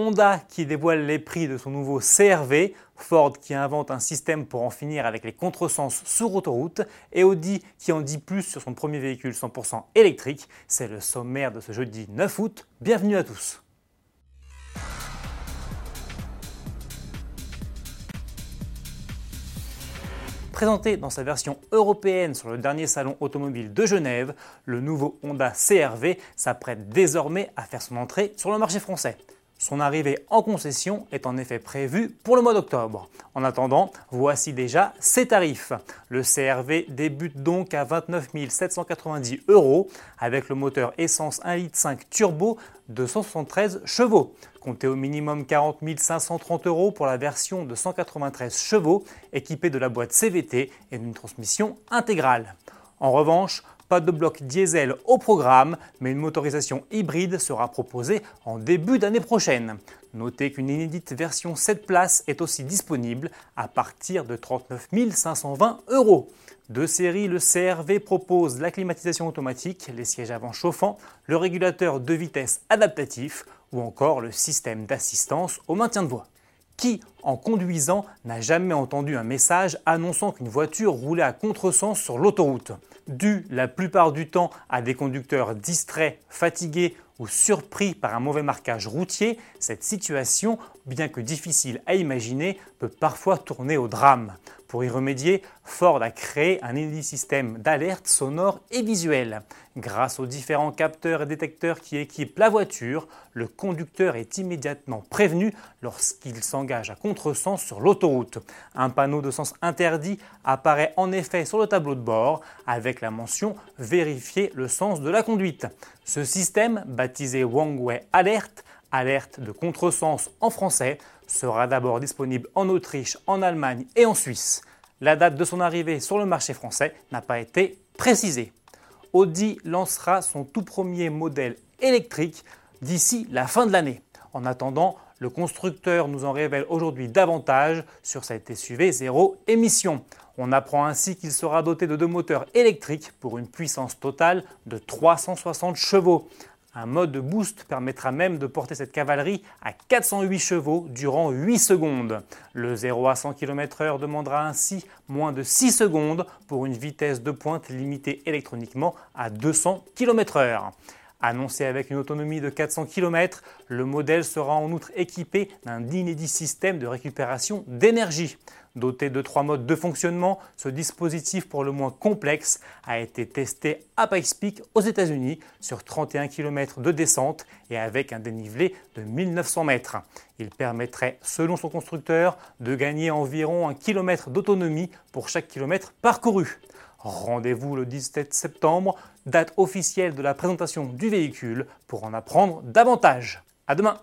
Honda qui dévoile les prix de son nouveau CRV, Ford qui invente un système pour en finir avec les contresens sur autoroute et Audi qui en dit plus sur son premier véhicule 100% électrique. C'est le sommaire de ce jeudi 9 août. Bienvenue à tous. Présenté dans sa version européenne sur le dernier salon automobile de Genève, le nouveau Honda CRV s'apprête désormais à faire son entrée sur le marché français. Son arrivée en concession est en effet prévue pour le mois d'octobre. En attendant, voici déjà ses tarifs. Le CRV débute donc à 29 790 euros avec le moteur essence 1,5 litre turbo de 173 chevaux. Comptez au minimum 40 530 euros pour la version de 193 chevaux équipée de la boîte CVT et d'une transmission intégrale. En revanche, pas de bloc diesel au programme, mais une motorisation hybride sera proposée en début d'année prochaine. Notez qu'une inédite version 7 places est aussi disponible à partir de 39 520 euros. De série, le CRV propose la climatisation automatique, les sièges avant chauffants, le régulateur de vitesse adaptatif ou encore le système d'assistance au maintien de voie. Qui, en conduisant, n'a jamais entendu un message annonçant qu'une voiture roulait à contresens sur l'autoroute. Dû la plupart du temps à des conducteurs distraits, fatigués ou surpris par un mauvais marquage routier, cette situation, bien que difficile à imaginer, peut parfois tourner au drame. Pour y remédier, Ford a créé un inédit système d'alerte sonore et visuelle. Grâce aux différents capteurs et détecteurs qui équipent la voiture, le conducteur est immédiatement prévenu lorsqu'il s'engage à contresens sur l'autoroute. Un panneau de sens interdit apparaît en effet sur le tableau de bord avec la mention Vérifier le sens de la conduite. Ce système, baptisé Wangway Alert, alerte de contresens en français, sera d'abord disponible en Autriche, en Allemagne et en Suisse. La date de son arrivée sur le marché français n'a pas été précisée. Audi lancera son tout premier modèle électrique d'ici la fin de l'année. En attendant, le constructeur nous en révèle aujourd'hui davantage sur cet SUV zéro émission. On apprend ainsi qu'il sera doté de deux moteurs électriques pour une puissance totale de 360 chevaux. Un mode boost permettra même de porter cette cavalerie à 408 chevaux durant 8 secondes. Le 0 à 100 km/h demandera ainsi moins de 6 secondes pour une vitesse de pointe limitée électroniquement à 200 km/h. Annoncé avec une autonomie de 400 km, le modèle sera en outre équipé d'un inédit système de récupération d'énergie. Doté de trois modes de fonctionnement, ce dispositif pour le moins complexe a été testé à Pikes Peak aux États-Unis sur 31 km de descente et avec un dénivelé de 1900 mètres. Il permettrait, selon son constructeur, de gagner environ un kilomètre d'autonomie pour chaque kilomètre parcouru. Rendez-vous le 17 septembre, date officielle de la présentation du véhicule, pour en apprendre davantage. À demain!